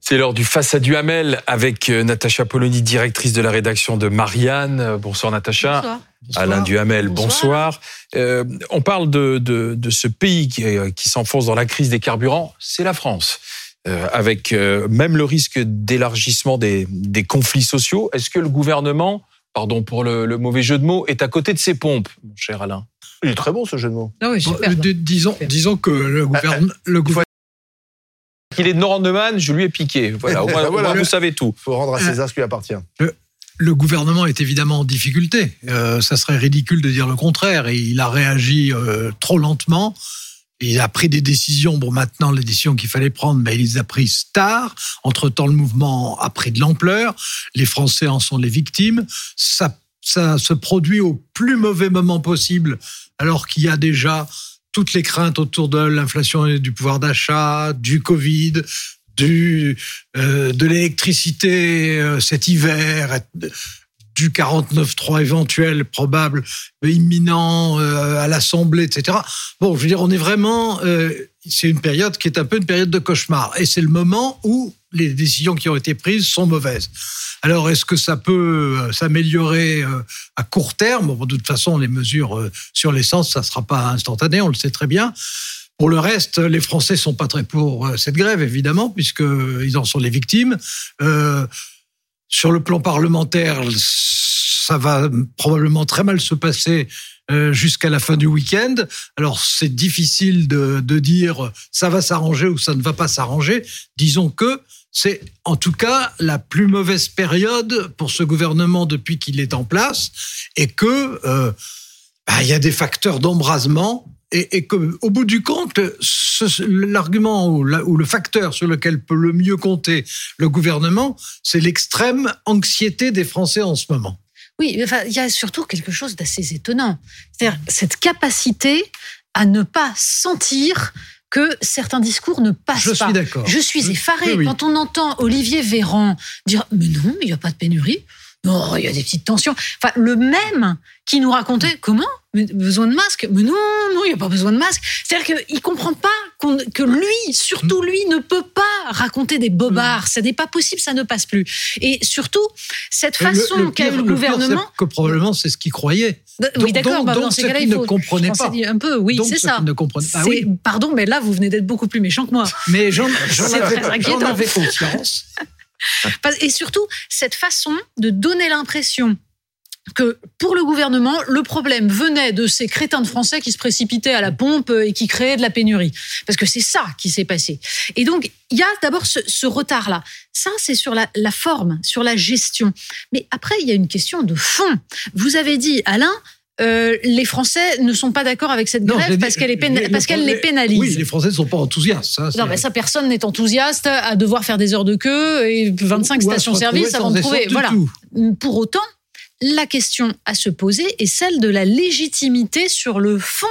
C'est l'heure du Face à Duhamel avec euh, Natacha Polony, directrice de la rédaction de Marianne. Bonsoir Natacha. Bonsoir. Alain Duhamel, bonsoir. Euh, on parle de, de, de ce pays qui, euh, qui s'enfonce dans la crise des carburants, c'est la France. Euh, avec euh, même le risque d'élargissement des, des conflits sociaux. Est-ce que le gouvernement, pardon pour le, le mauvais jeu de mots, est à côté de ses pompes, mon cher Alain? Il est très bon ce jeu de mots. Oui, Bon, disons, disons que le gouvernement, le gouvernement Qu'il est de Norandeman, je lui ai piqué. Voilà, au moins, au moins, Voilà. vous savez tout. Il faut rendre à César ce qui lui appartient. le gouvernement est évidemment en difficulté. Euh, ça serait ridicule de dire le contraire. Et il a réagi euh, trop lentement. Il a pris des décisions. Bon, maintenant, les décisions qu'il fallait prendre, mais il les a prises tard. Entre-temps, le mouvement a pris de l'ampleur. Les Français en sont les victimes. Ça, ça se produit au plus mauvais moment possible, alors qu'il y a déjà toutes les craintes autour de l'inflation et du pouvoir d'achat, du Covid, du, euh, de l'électricité euh, cet hiver, du 49.3 éventuel, probable, euh, imminent à l'Assemblée, etc. Bon, je veux dire, on est vraiment... c'est une période qui est un peu une période de cauchemar. Et c'est le moment où les décisions qui ont été prises sont mauvaises. Alors, est-ce que ça peut euh, s'améliorer euh, à court terme? De toute façon, les mesures euh, sur l'essence, ça ne sera pas instantané, on le sait très bien. Pour le reste, les Français sont pas très pour cette grève, évidemment, puisqu'ils en sont les victimes. Sur le plan parlementaire, ça va probablement très mal se passer jusqu'à la fin du week-end. Alors, c'est difficile de dire ça va s'arranger ou ça ne va pas s'arranger. Disons que c'est en tout cas la plus mauvaise période pour ce gouvernement depuis qu'il est en place et que euh, bah, il y a des facteurs d'embrasement et, et que, au bout du compte, l'argument ou, le facteur sur lequel peut le mieux compter le gouvernement, c'est l'extrême anxiété des Français en ce moment. Oui, il y a surtout quelque chose d'assez étonnant. C'est-à-dire cette capacité à ne pas sentir que certains discours ne passent Je pas. suis d'accord. Je suis Je- effarée oui, oui. quand on entend Olivier Véran dire Mais non, il n'y a pas de pénurie. Non, il y a des petites tensions. Enfin, le même qui nous racontait comment? Mais Besoin de masque? Mais non, non, il n'y a pas besoin de masque. C'est-à-dire qu'il ne comprend pas que lui, surtout lui, ne peut pas raconter des bobards. Ça n'est pas possible, ça ne passe plus. Et surtout, cette Le- façon qu'a eu le gouvernement. que probablement c'est ce qu'ils croyaient. Oui, d'accord, bah, dans ceux cas-là, il ne faut. je pense pas. Un peu, oui, c'est ça. ne pas. Oui. Pardon, mais là, vous venez d'être beaucoup plus méchant que moi. Mais j'en avais, conscience. Et surtout, cette façon de donner l'impression que pour le gouvernement, le problème venait de ces crétins de Français qui se précipitaient à la pompe et qui créaient de la pénurie. Parce que c'est ça qui s'est passé. Et donc, il y a d'abord ce, ce retard-là. Ça, c'est sur la, la forme, sur la gestion. Mais après, il y a une question de fond. Vous avez dit, Alain, euh, les Français ne sont pas d'accord avec cette grève dit- parce qu'elle les- parce qu'elle les- pénalise. Oui, les Français ne sont pas enthousiastes. c'est- Non, mais ça, personne n'est enthousiaste à devoir faire des heures de queue et 25 Ou à se stations-service avant de trouver. Voilà. tout. Pour autant, la question à se poser est celle de la légitimité sur le fond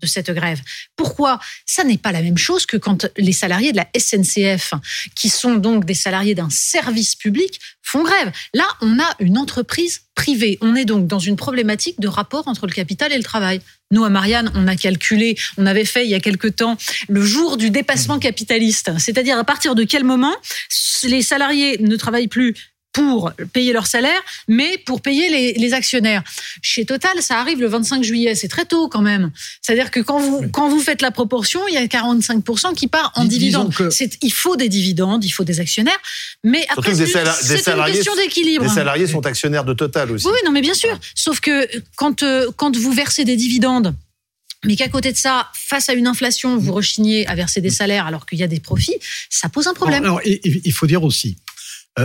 de cette grève. Pourquoi Ça n'est pas la même chose que quand les salariés de la SNCF, qui sont donc des salariés d'un service public, font grève. Là, on a une entreprise privée. On est donc dans une problématique de rapport entre le capital et le travail. Nous, à Marianne, on a calculé, on avait fait il y a quelque temps le jour du dépassement capitaliste. C'est-à-dire à partir de quel moment les salariés ne travaillent plus pour payer leur salaire, mais pour payer les, les actionnaires. Chez Total, ça arrive le 25 juillet, c'est très tôt quand même. C'est-à-dire que quand vous, quand vous faites la proportion, il y a 45% qui part en Dis- dividendes. Il faut des dividendes, il faut des actionnaires, mais après, c'est une question d'équilibre. Les salariés sont actionnaires de Total aussi. Oui, oui, non, mais bien sûr. Sauf que quand, euh, quand vous versez des dividendes, mais qu'à côté de ça, face à une inflation, vous rechignez à verser des salaires alors qu'il y a des profits, ça pose un problème. Alors, il faut dire aussi,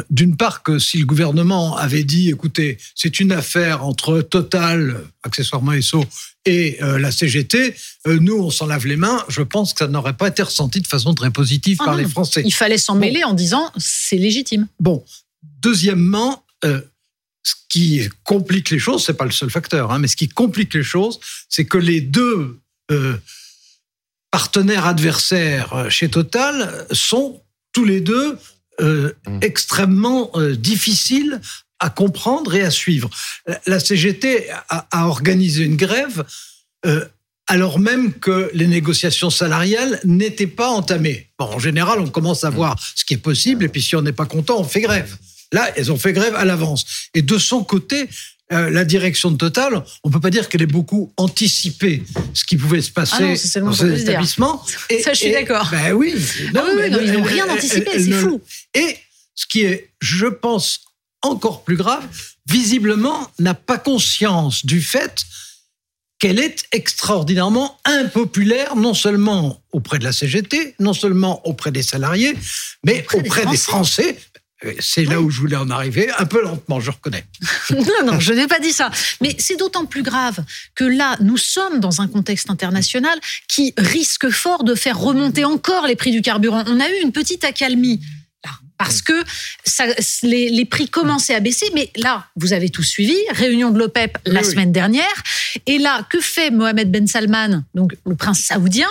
d'une part que si le gouvernement avait dit, écoutez, c'est une affaire entre Total, accessoirement SO, et euh, la CGT, euh, nous, on s'en lave les mains, je pense que ça n'aurait pas été ressenti de façon très positive Ah par non. les Français. Il fallait s'en Bon. mêler en disant c'est légitime. Bon, deuxièmement, euh, ce qui complique les choses, c'est pas le seul facteur, hein, mais ce qui complique les choses, c'est que les deux euh, partenaires adversaires euh, chez Total sont tous les deux euh, Mm. extrêmement euh, difficiles à comprendre et à suivre. La- La CGT a, a organisé une grève euh, alors même que les négociations salariales n'étaient pas entamées. Bon, en général, on commence à voir ce qui est possible, et puis si on n'est pas content, on fait grève. Là, elles ont fait grève à l'avance. Et de son côté, euh, la direction de Total, on peut pas dire qu'elle ait beaucoup anticipé ce qui pouvait se passer Ah non, dans qu'on cet peut se dire. établissement. Ça, je suis d'accord. Ben oui. Ah oui, oui, non, ils n'ont rien anticipé, c'est ne- fou. Et ce qui est, je pense, encore plus grave, visiblement n'a pas conscience du fait qu'elle est extraordinairement impopulaire, non seulement auprès de la CGT, non seulement auprès des salariés, mais Auprès auprès, des des Français. Euh, C'est là où je voulais en arriver, un peu lentement, je reconnais. Non, non, je n'ai pas dit ça. Mais c'est d'autant plus grave que là, nous sommes dans un contexte international qui risque fort de faire remonter encore les prix du carburant. On a eu une petite accalmie. Parce que ça, les, les prix commençaient à baisser, mais là, vous avez tout suivi, réunion de l'OPEP la Oui, oui. semaine dernière, et là, que fait Mohamed Ben Salman, donc le prince saoudien?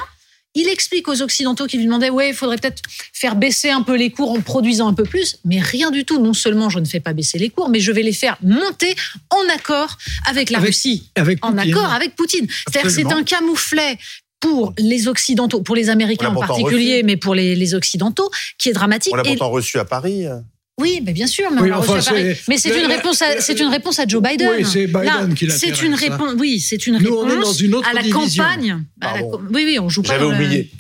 Il explique aux Occidentaux qui lui demandaient Ouais, il faudrait peut-être faire baisser un peu les cours en produisant un peu plus. Mais rien du tout. Non seulement je ne fais pas baisser les cours, mais je vais les faire monter en accord avec la Avec- Russie, Avec en Poutine. accord avec Poutine. C'est-à-dire que c'est un camouflet pour les Occidentaux, pour les Américains en particulier, reçu. mais pour les, les Occidentaux, qui est dramatique. On l'a Et- pourtant reçu à Paris. Oui, mais bien sûr, mais Oui, on l'a enfin, reçu à Paris. c'est- Mais c'est une réponse, c'est une réponse à Joe Biden. Oui, c'est Biden Là, qui C'est l'intéresse, une réponse. Oui, c'est une Nous, réponse on est dans une autre à la division. campagne. à la oui, oui, on joue pas. J'avais oublié.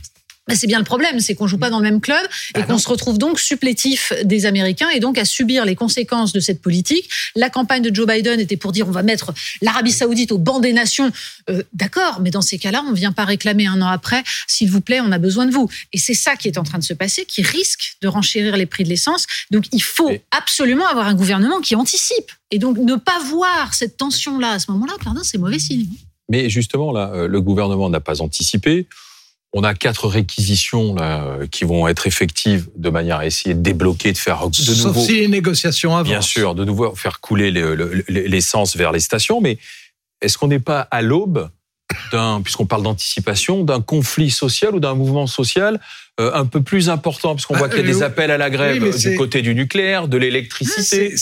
Mais c'est bien le problème, c'est qu'on joue pas dans le même club et Bah qu'on se retrouve donc supplétif des Américains et donc à subir les conséquences de cette politique. La campagne de Joe Biden était pour dire on va mettre l'Arabie Saoudite au banc des nations. Euh, D'accord, mais dans ces cas-là, on vient pas réclamer un an après, s'il vous plaît, on a besoin de vous. Et c'est ça qui est en train de se passer, qui risque de renchérir les prix de l'essence. Donc il faut Et- absolument avoir un gouvernement qui anticipe. Et donc ne pas voir cette tension-là à ce moment-là, pardon, c'est mauvais signe. Mais justement, là, euh, le gouvernement n'a pas anticipé. On a quatre réquisitions là, euh, qui vont être effectives de manière à essayer de débloquer, de faire de Sauf nouveau, si les négociations avancent. bien sûr, de nouveau faire couler le- le- l'essence vers les stations. Mais est-ce qu'on n'est pas à l'aube d'un, puisqu'on parle d'anticipation, d'un conflit social ou d'un mouvement social euh, un peu plus important, puisqu'on Ah, voit qu'il y a euh, des appels à la grève oui, du côté du nucléaire, de l'électricité.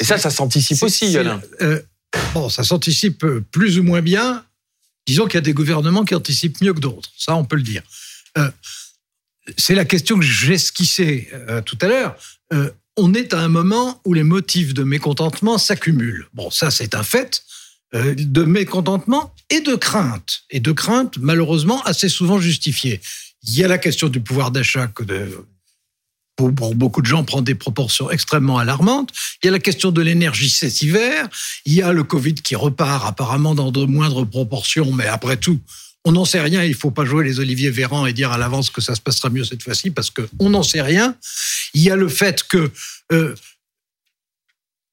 Et ça, ça s'anticipe aussi, Alain. la- euh, bon, ça s'anticipe euh, plus ou moins bien. Disons qu'il y a des gouvernements qui anticipent mieux que d'autres. Ça, on peut le dire. Euh, c'est la question que j'esquissais euh, tout à l'heure. Euh, on est à un moment où les motifs de mécontentement s'accumulent. Bon, ça, c'est un fait. euh, de mécontentement et de crainte. Et de crainte, malheureusement, assez souvent justifiée. Il y a la question du pouvoir d'achat que de, pour, pour beaucoup de gens prend des proportions extrêmement alarmantes. Il y a la question de l'énergie cet hiver. Il y a le Covid qui repart apparemment dans de moindres proportions, mais après tout, on n'en sait rien. Il faut pas jouer les Olivier Véran et dire à l'avance que ça se passera mieux cette fois-ci parce que on n'en sait rien. Il y a le fait que euh,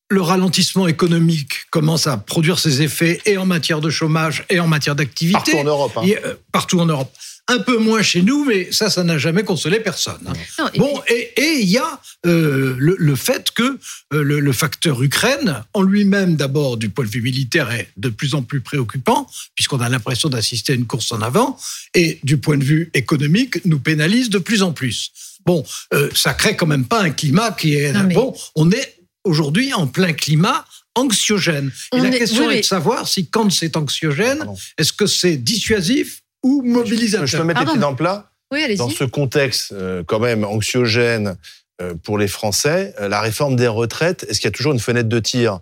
le ralentissement économique commence à produire ses effets et en matière de chômage et en matière d'activité. Partout en Europe. hein. Euh, partout en Europe. Un peu moins chez nous, mais ça, ça n'a jamais consolé personne. hein. Non, et Bon, et et il y a euh, le, le fait que euh, le, le facteur Ukraine, en lui-même d'abord du point de vue militaire, est de plus en plus préoccupant, puisqu'on a l'impression d'assister à une course en avant, et du point de vue économique, nous pénalise de plus en plus. Bon, euh, ça crée quand même pas un climat qui est... Non, mais- Bon, on est aujourd'hui en plein climat anxiogène. Et la est- question oui, est de savoir si quand c'est anxiogène, est-ce que c'est dissuasif ou mobilisateur. Je peux mettre les pieds dans le plat. Oui, allez-y. Dans ce contexte euh, quand même anxiogène euh, pour les Français, euh, la réforme des retraites, est-ce qu'il y a toujours une fenêtre de tir?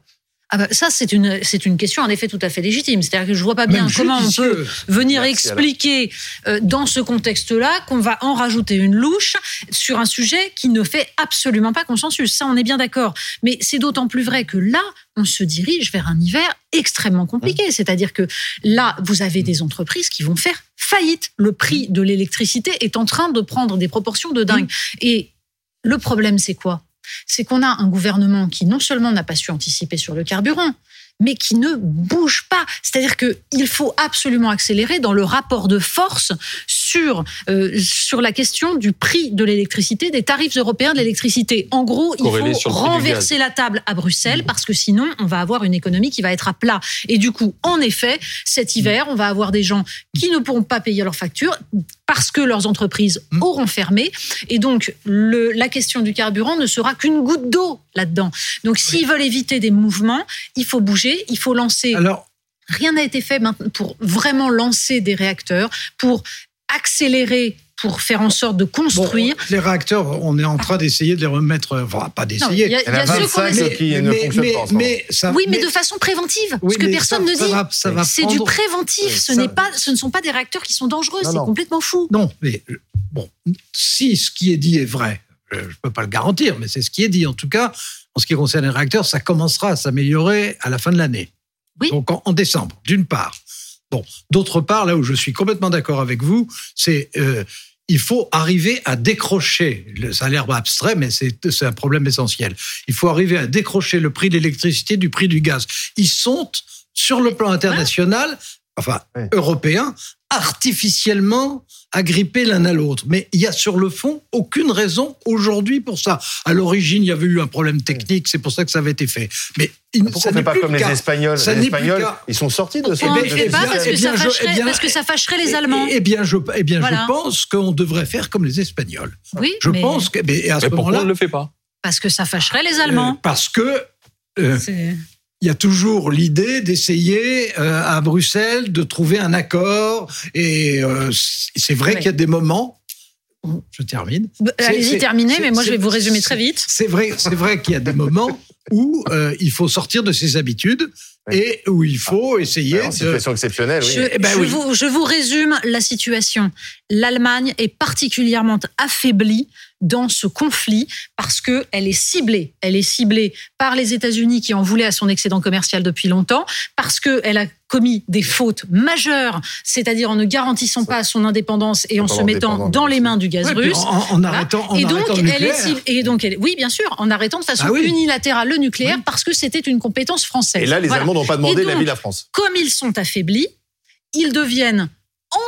Ah bah, ça, c'est une, c'est une question en effet tout à fait légitime. C'est-à-dire que je vois pas bien comment on peut venir Merci, expliquer euh, dans ce contexte-là qu'on va en rajouter une louche sur un sujet qui ne fait absolument pas consensus. Ça, on est bien d'accord. Mais c'est d'autant plus vrai que là, on se dirige vers un hiver extrêmement compliqué. C'est-à-dire que là, vous avez des entreprises qui vont faire faillite. Le prix de l'électricité est en train de prendre des proportions de dingue. Et le problème, c'est quoi? C'est qu'on a un gouvernement qui non seulement n'a pas su anticiper sur le carburant, mais qui ne bouge pas. C'est-à-dire qu'il faut absolument accélérer dans le rapport de force euh, sur la question du prix de l'électricité, des tarifs européens de l'électricité. En gros, il faut sur renverser la table à Bruxelles parce que sinon, on va avoir une économie qui va être à plat. Et du coup, en effet, cet hiver, on va avoir des gens qui ne pourront pas payer leurs factures parce que leurs entreprises Mm. auront fermé. Et donc, le, la question du carburant ne sera qu'une goutte d'eau là-dedans. Donc, s'ils veulent éviter des mouvements, il faut bouger, il faut lancer Alors, Rien n'a été fait pour vraiment lancer des réacteurs, pour accélérer pour faire en sorte de construire. les réacteurs, on est en train d'essayer de les remettre, enfin pas d'essayer. Il y a, y a ceux qui ne fonctionnent pas. Mais, ça, oui, mais, de façon préventive. ce que personne ne dit, c'est du préventif. ce n'est pas, ce ne sont pas des réacteurs qui sont dangereux. C'est complètement fou. Non, mais bon, si ce qui est dit est vrai, je ne peux pas le garantir, mais c'est ce qui est dit. En tout cas, en ce qui concerne les réacteurs, ça commencera à s'améliorer à la fin de l'année. Oui. Donc en, décembre, d'une part. Bon, d'autre part, là où je suis complètement d'accord avec vous, c'est euh, il faut arriver à décrocher, ça a l'air abstrait, mais c'est un problème essentiel. Il faut arriver à décrocher le prix de l'électricité du prix du gaz. Ils sont, sur le plan international, enfin européen, artificiellement agrippés l'un à l'autre. Mais il y a sur le fond aucune raison aujourd'hui pour ça. À l'origine, il y avait eu un problème technique, c'est pour ça que ça avait été fait. Mais pourquoi on ne fait pas comme les Espagnols Les Espagnols, ils sont sortis de ce. On ne fait pas parce que, ça fâcherait, parce que ça fâcherait les Allemands. Eh bien, je, eh bien, je pense qu'on devrait faire comme les Espagnols. Oui, je pense que. Mais, à ce pourquoi on ne le fait pas? Parce que ça fâcherait les Allemands. Euh, parce que. Euh, il y a toujours l'idée d'essayer euh, à Bruxelles de trouver un accord. Et euh, c'est vrai qu'il y a des moments. Je termine. Bah, allez-y, terminez, mais moi je vais vous résumer très vite. C'est vrai, c'est vrai qu'il y a des moments où euh, il faut sortir de ses habitudes et où il faut ah. essayer. En situation exceptionnelle, oui. Je, eh ben Vous, je vous résume la situation. L'Allemagne est particulièrement affaiblie dans ce conflit parce que elle est ciblée. Elle est ciblée par les États-Unis qui en voulaient à son excédent commercial depuis longtemps, parce qu'elle a commis des fautes majeures, c'est-à-dire en ne garantissant pas son indépendance et en se mettant dans les mains du gaz russe. En, arrêtant, en et donc, arrêtant le elle est et donc, elle, oui, bien sûr, en arrêtant de façon ah unilatérale le nucléaire parce que c'était une compétence française. Et là, les Allemands n'ont pas demandé l'avis de la France. Comme ils sont affaiblis, ils deviennent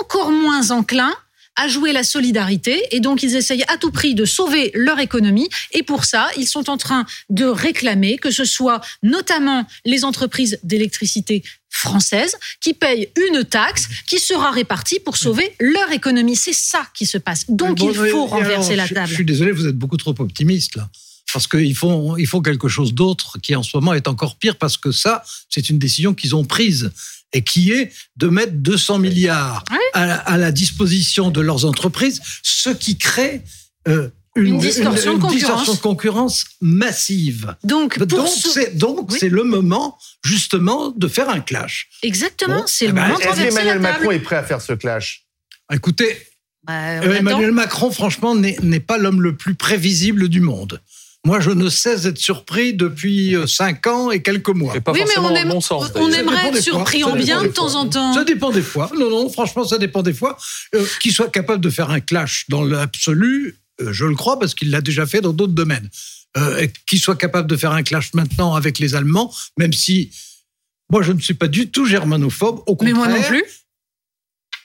encore moins enclins à jouer la solidarité et donc ils essayent à tout prix de sauver leur économie et pour ça, ils sont en train de réclamer que ce soit notamment les entreprises d'électricité françaises qui payent une taxe qui sera répartie pour sauver leur économie. C'est ça qui se passe. Donc il faut renverser la table. Je suis désolé, vous êtes beaucoup trop optimiste là parce qu'ils font, ils font quelque chose d'autre qui en ce moment est encore pire parce que ça, c'est une décision qu'ils ont prise et qui est de mettre 200 milliards à, la disposition de leurs entreprises, ce qui crée euh, une, distorsion, de concurrence. massive. Donc, c'est donc c'est le moment justement de faire un clash. Exactement, c'est le eh ben, moment. Est-ce qu'Emmanuel Macron est prêt à faire ce clash? Écoutez, bah, euh, Emmanuel Macron, franchement, n'est pas l'homme le plus prévisible du monde. Moi, je ne cesse d'être surpris depuis euh, cinq ans et quelques mois. oui, mais on, aime, on aimerait être surpris en bien de temps en temps. Ça dépend des fois. Non, non, franchement, ça dépend des fois. Euh, qu'il soit capable de faire un clash dans l'absolu, euh, je le crois parce qu'il l'a déjà fait dans d'autres domaines. Euh, qu'il soit capable de faire un clash maintenant avec les Allemands, même si moi, je ne suis pas du tout germanophobe. Au contraire. Mais moi non plus.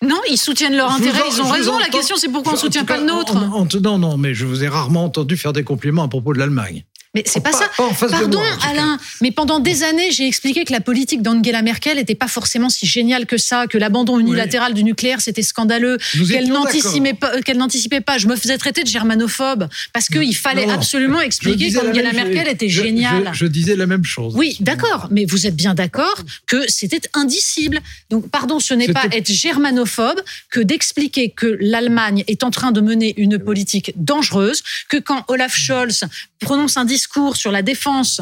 Non, ils soutiennent leur intérêt, ils ont raison. La question, c'est pourquoi on ne soutient pas le nôtre. non, non, mais je vous ai rarement entendu faire des compliments à propos de l'Allemagne. Mais c'est pas, ça. Pardon, Alain, mais pendant des années, j'ai expliqué que la politique d'Angela Merkel n'était pas forcément si géniale que ça, que l'abandon unilatéral du nucléaire, c'était scandaleux, qu'elle n'anticipait pas, qu'elle n'anticipait pas. Je me faisais traiter de germanophobe parce qu'il fallait absolument expliquer qu'Angela Merkel était géniale. Je, disais la même chose. Oui, d'accord, mais vous êtes bien d'accord que c'était indicible. Donc, pardon, ce n'est pas être germanophobe que d'expliquer que l'Allemagne est en train de mener une politique dangereuse, que quand Olaf Scholz prononce un discours sur la défense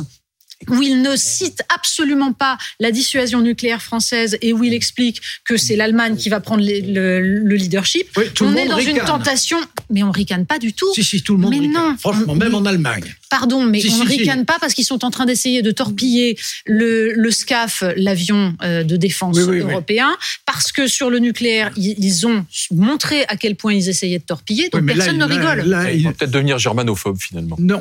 où il ne cite absolument pas la dissuasion nucléaire française et où il explique que c'est l'Allemagne qui va prendre le, leadership. on est dans une tentation, mais on ricane pas du tout. Si, si, tout le monde mais Non, Franchement, même en Allemagne. Pardon, mais on ne ricane pas parce qu'ils sont en train d'essayer de torpiller le, le SCAF, l'avion euh, de défense européen, parce que sur le nucléaire, ils ont montré à quel point ils essayaient de torpiller, donc personne ne rigole. Là, il... peut-être devenir germanophobe finalement. Non,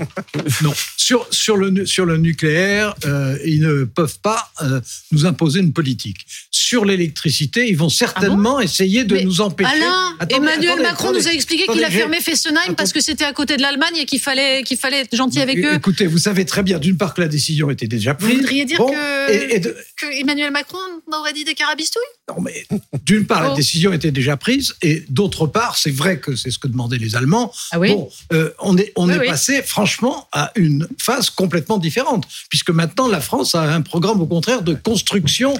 non. Sur, sur, le, sur le nucléaire, euh, ils ne peuvent pas euh, nous imposer une politique. Sur l'électricité, ils vont certainement ah essayer de nous empêcher. Alain, Emmanuel Macron nous a expliqué qu'il a fermé Fessenheim parce que c'était à côté de l'Allemagne et qu'il fallait, qu'il fallait être gentil avec eux. Écoutez, vous savez très bien, d'une part, que la décision était déjà prise. Vous voudriez dire que, Emmanuel Macron aurait dit des carabistouilles? Non, mais d'une part, la oh. décision était déjà prise, et d'autre part, c'est vrai que c'est ce que demandaient les Allemands. Ah oui? Bon, euh, on est, on est passé, franchement, à une phase complètement différente, puisque maintenant, la France a un programme, au contraire, de construction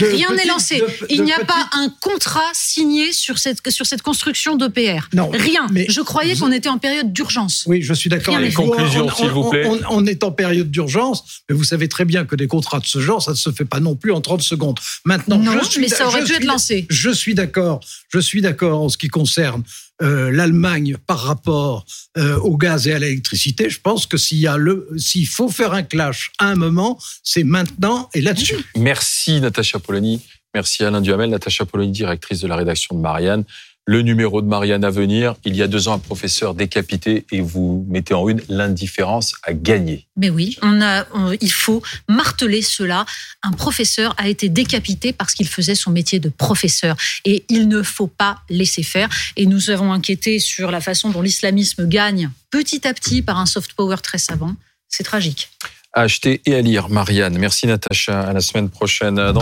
Rien n'est lancé. de- Il n'y a pas un contrat signé sur cette, sur cette construction d'EPR. Non, Rien. mais- Je croyais qu'on était en période d'urgence. Oui, je suis d'accord avec vous. Conclusion, On- s'il vous on- plaît. On, on est en période d'urgence, mais vous savez très bien que des contrats de ce genre, ça ne se fait pas non plus en 30 secondes. Maintenant, Non, je suis mais ça aurait pu être lancé. Je suis d'accord. Je suis d'accord en ce qui concerne euh, l'Allemagne par rapport euh, au gaz et à l'électricité. Je pense que s'il faut faire un clash à un moment, c'est maintenant et là-dessus. Merci Natacha Polony. Merci Alain Duhamel. Natacha Polony, directrice de la rédaction de Marianne. Le numéro de Marianne à venir. Il y a deux ans, un professeur décapité et vous mettez en une l'indifférence à gagner. Mais oui, on a, on- il faut marteler cela. Un professeur a été décapité parce qu'il faisait son métier de professeur. Et il ne faut pas laisser faire. Et nous avons inquiété sur la façon dont l'islamisme gagne petit à petit par un soft power très savant. C'est tragique. À acheter et à lire, Marianne. Merci Natacha. À la semaine prochaine. Dans